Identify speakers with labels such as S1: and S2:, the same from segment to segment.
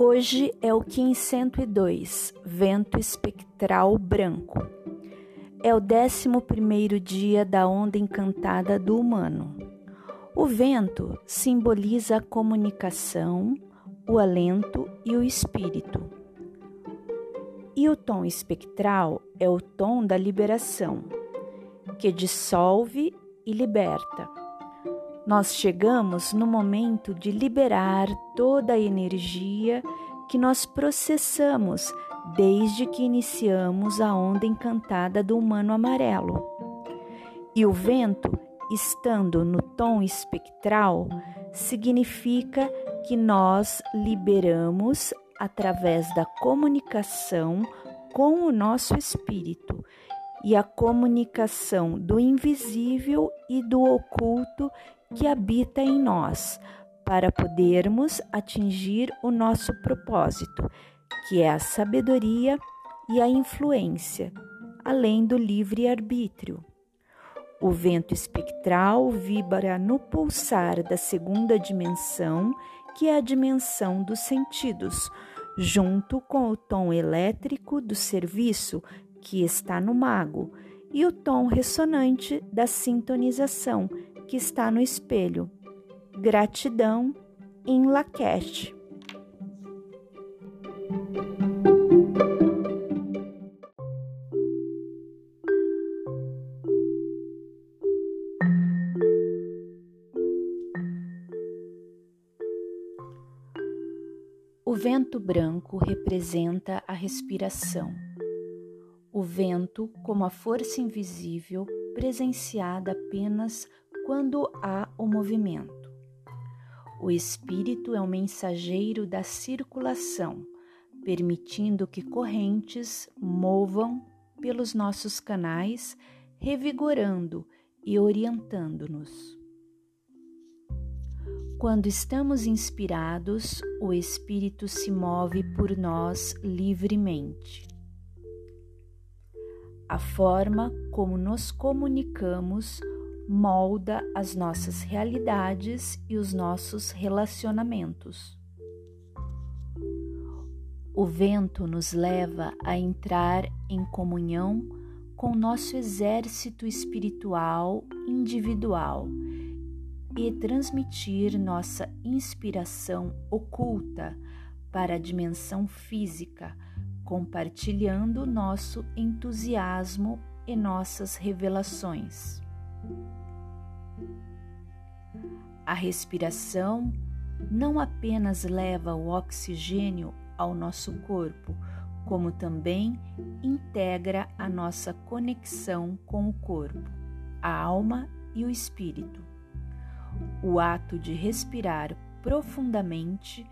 S1: Hoje é o Kim 102, vento espectral branco. É o décimo primeiro dia da onda encantada do humano. O vento simboliza a comunicação, o alento e o espírito. E o tom espectral é o tom da liberação, que dissolve e liberta. Nós chegamos no momento de liberar toda a energia que nós processamos desde que iniciamos a onda encantada do humano amarelo. E o vento, estando no tom espectral, significa que nós liberamos através da comunicação com o nosso espírito e a comunicação do invisível e do oculto que habita em nós, para podermos atingir o nosso propósito, que é a sabedoria e a influência, além do livre-arbítrio. O vento espectral vibra no pulsar da segunda dimensão, que é a dimensão dos sentidos, junto com o tom elétrico do serviço, que está no mago, e o tom ressonante da sintonização, que está no espelho. Gratidão em Laquete. O vento branco representa a respiração. O vento, como a força invisível, presenciada apenas quando há o movimento. O espírito é o mensageiro da circulação, permitindo que correntes movam pelos nossos canais, revigorando e orientando-nos. Quando estamos inspirados, o espírito se move por nós livremente. A forma como nos comunicamos molda as nossas realidades e os nossos relacionamentos. O vento nos leva a entrar em comunhão com nosso exército espiritual individual e transmitir nossa inspiração oculta para a dimensão física, compartilhando nosso entusiasmo e nossas revelações. A respiração não apenas leva o oxigênio ao nosso corpo, como também integra a nossa conexão com o corpo, a alma e o espírito. O ato de respirar profundamente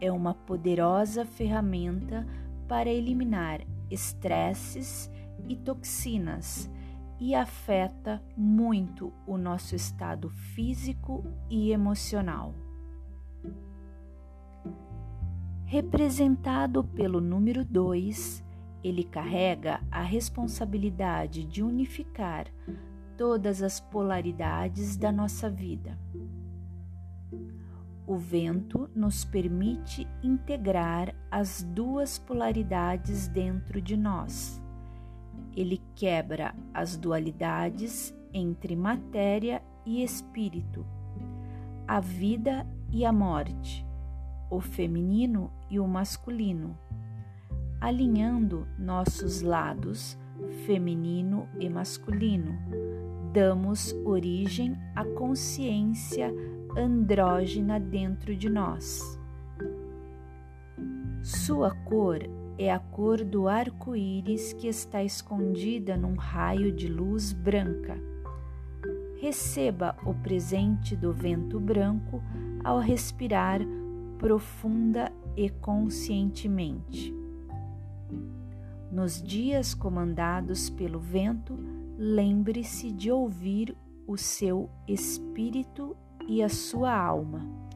S1: é uma poderosa ferramenta para eliminar estresses e toxinas e afeta muito o nosso estado físico e emocional. Representado pelo número 2, ele carrega a responsabilidade de unificar todas as polaridades da nossa vida. O vento nos permite integrar as duas polaridades dentro de nós ele quebra as dualidades entre matéria e espírito, a vida e a morte, o feminino e o masculino, alinhando nossos lados feminino e masculino. Damos origem à consciência andrógena dentro de nós. Sua cor é a cor do arco-íris que está escondida num raio de luz branca. Receba o presente do vento branco ao respirar profunda e conscientemente. Nos dias comandados pelo vento, lembre-se de ouvir o seu espírito e a sua alma.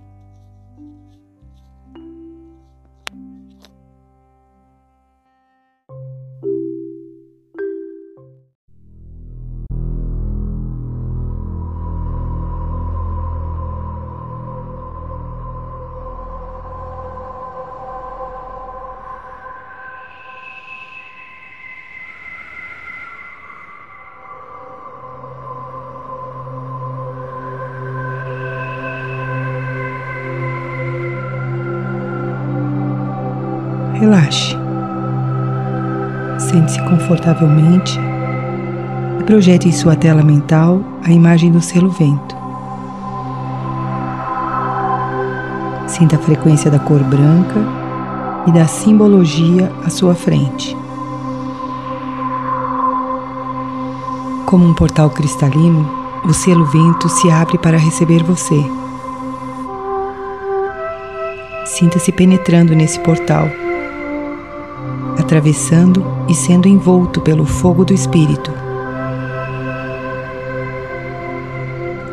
S2: Relaxe. Sente-se confortavelmente e projete em sua tela mental a imagem do selo vento. Sinta a frequência da cor branca e da simbologia à sua frente. Como um portal cristalino, o selo vento se abre para receber você. Sinta-se penetrando nesse portal, atravessando e sendo envolto pelo fogo do Espírito.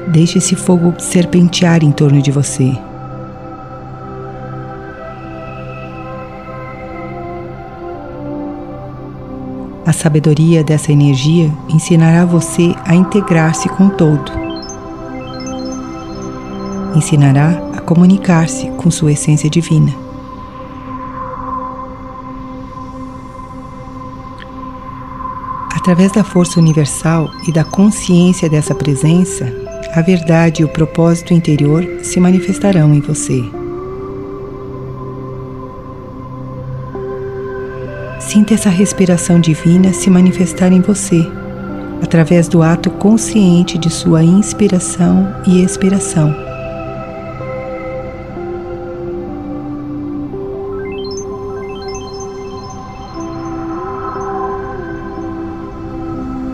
S2: Deixe esse fogo serpentear em torno de você. A sabedoria dessa energia ensinará você a integrar-se com o todo. Ensinará a comunicar-se com sua essência divina. Através da força universal e da consciência dessa presença, a verdade e o propósito interior se manifestarão em você. Sinta essa respiração divina se manifestar em você, através do ato consciente de sua inspiração e expiração.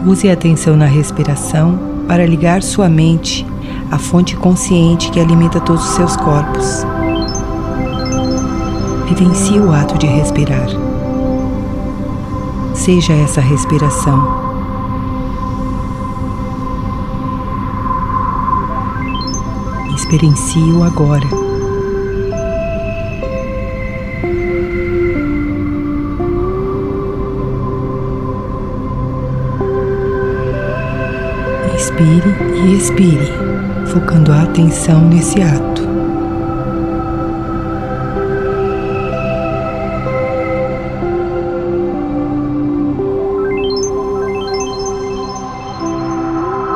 S2: Use a atenção na respiração para ligar sua mente à fonte consciente que alimenta todos os seus corpos. Vivencie o ato de respirar seja essa respiração. Experiencie-o agora. Inspire e expire, focando a atenção nesse ato.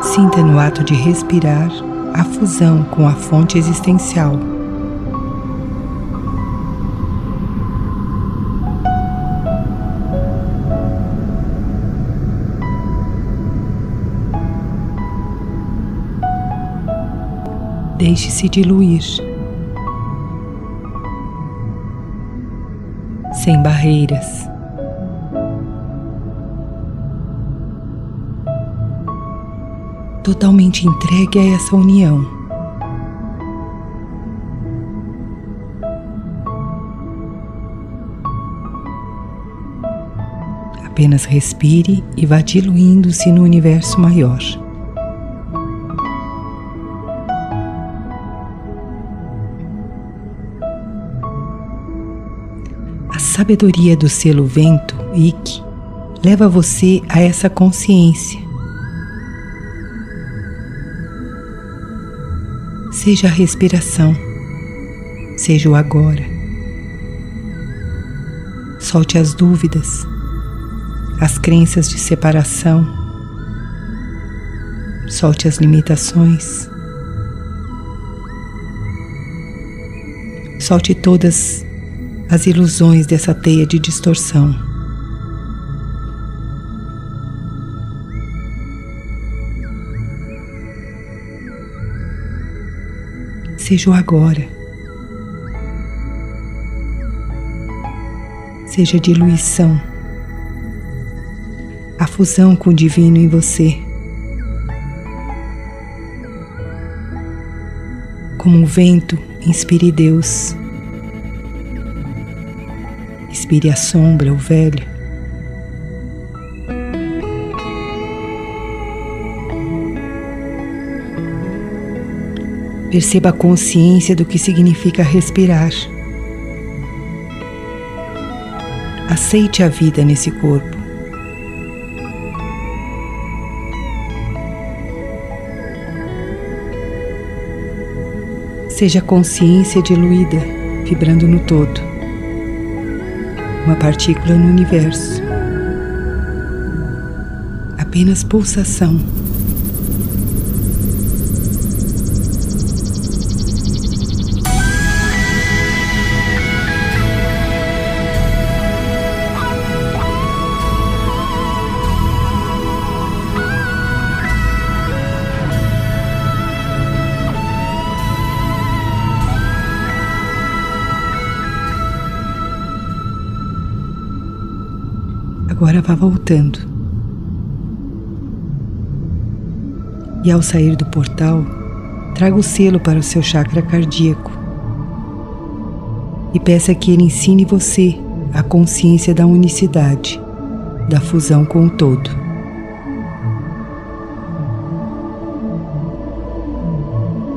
S2: Sinta no ato de respirar a fusão com a fonte existencial. Deixe-se diluir. Sem barreiras. totalmente entregue a essa união. Apenas respire e vá diluindo-se no universo maior. Sabedoria do selo vento, Ik, leva você a essa consciência. Seja a respiração, seja o agora. Solte as dúvidas, as crenças de separação, solte as limitações, solte todas as ilusões dessa teia de distorção. seja o agora. Seja a diluição, a fusão com o divino em você. Como um vento, inspire Deus. Inspire a sombra, o velho. Perceba a consciência do que significa respirar. Aceite a vida nesse corpo. Seja consciência diluída, vibrando no todo. Uma partícula no universo. Apenas pulsação. Agora vá voltando. E ao sair do portal, traga o selo para o seu chakra cardíaco e peça que ele ensine você a consciência da unicidade, da fusão com o todo.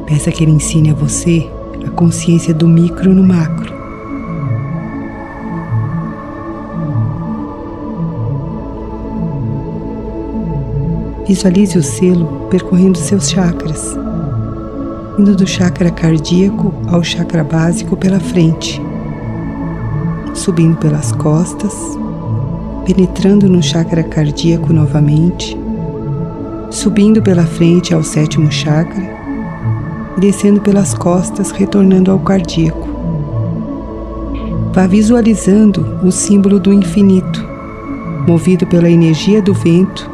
S2: Peça que ele ensine a você a consciência do micro no macro. Visualize o selo percorrendo seus chakras indo do chakra cardíaco ao chakra básico pela frente, subindo pelas costas, penetrando no chakra cardíaco novamente, subindo pela frente ao sétimo chakra descendo pelas costas, retornando ao cardíaco. Vá visualizando o símbolo do infinito, movido pela energia do vento,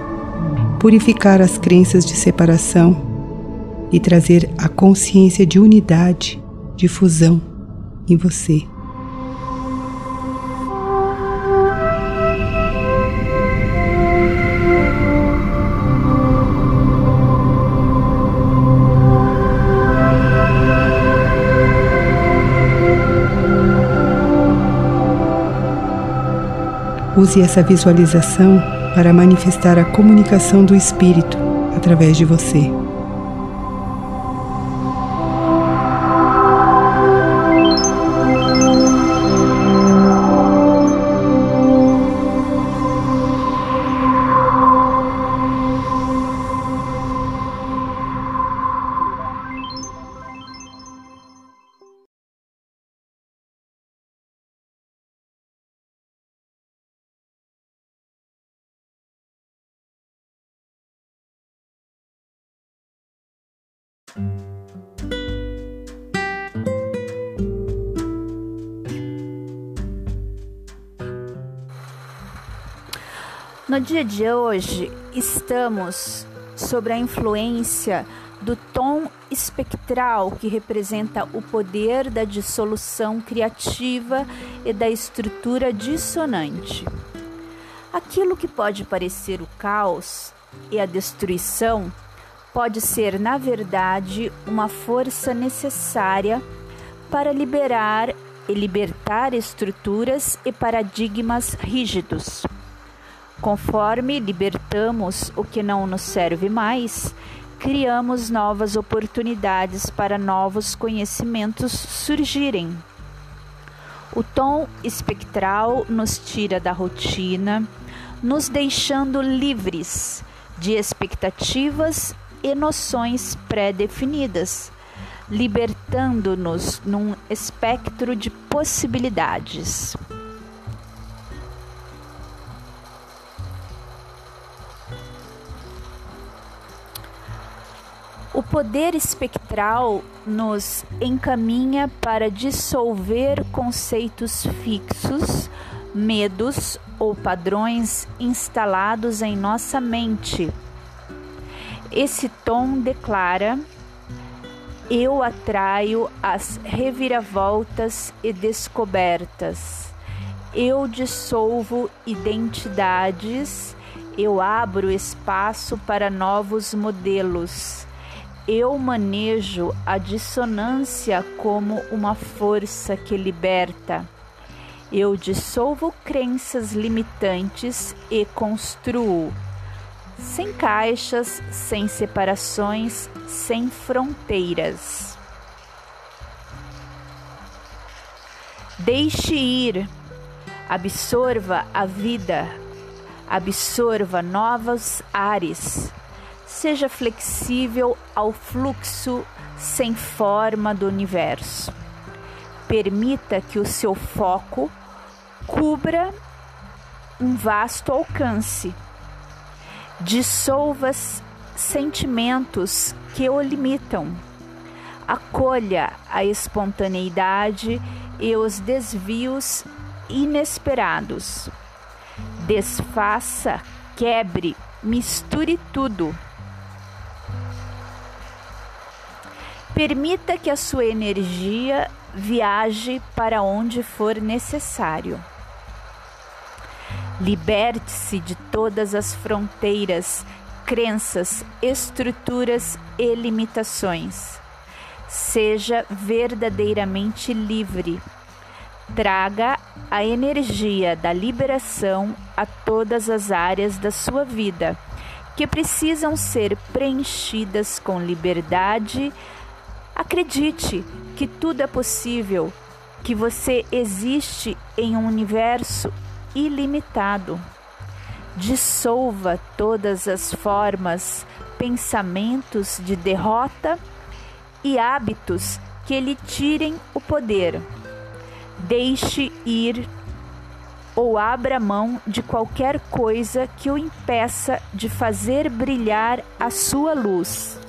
S2: purificar as crenças de separação e trazer a consciência de unidade, de fusão em você. Use essa visualização para manifestar a comunicação do Espírito através de você.
S1: No dia de hoje, estamos sobre a influência do tom espectral que representa o poder da dissolução criativa e da estrutura dissonante. Aquilo que pode parecer o caos e a destruição pode ser, na verdade, uma força necessária para liberar e libertar estruturas e paradigmas rígidos. Conforme libertamos o que não nos serve mais, criamos novas oportunidades para novos conhecimentos surgirem. O tom espectral nos tira da rotina, nos deixando livres de expectativas e noções pré-definidas, libertando-nos num espectro de possibilidades. O poder espectral nos encaminha para dissolver conceitos fixos, medos ou padrões instalados em nossa mente. Esse tom declara: Eu atraio as reviravoltas e descobertas. Eu dissolvo identidades. Eu abro espaço para novos modelos eu manejo a dissonância como uma força que liberta. Eu dissolvo crenças limitantes e construo. Sem caixas, sem separações, sem fronteiras. Deixe ir, absorva a vida, absorva novos ares Seja flexível ao fluxo sem forma do universo. Permita que o seu foco cubra um vasto alcance. Dissolva sentimentos que o limitam. Acolha a espontaneidade e os desvios inesperados. Desfaça, quebre, misture tudo. Permita que a sua energia viaje para onde for necessário. Liberte-se de todas as fronteiras, crenças, estruturas e limitações. Seja verdadeiramente livre. Traga a energia da liberação a todas as áreas da sua vida que precisam ser preenchidas com liberdade. Acredite que tudo é possível, que você existe em um universo ilimitado. Dissolva todas as formas, pensamentos de derrota e hábitos que lhe tirem o poder. Deixe ir ou abra mão de qualquer coisa que o impeça de fazer brilhar a sua luz.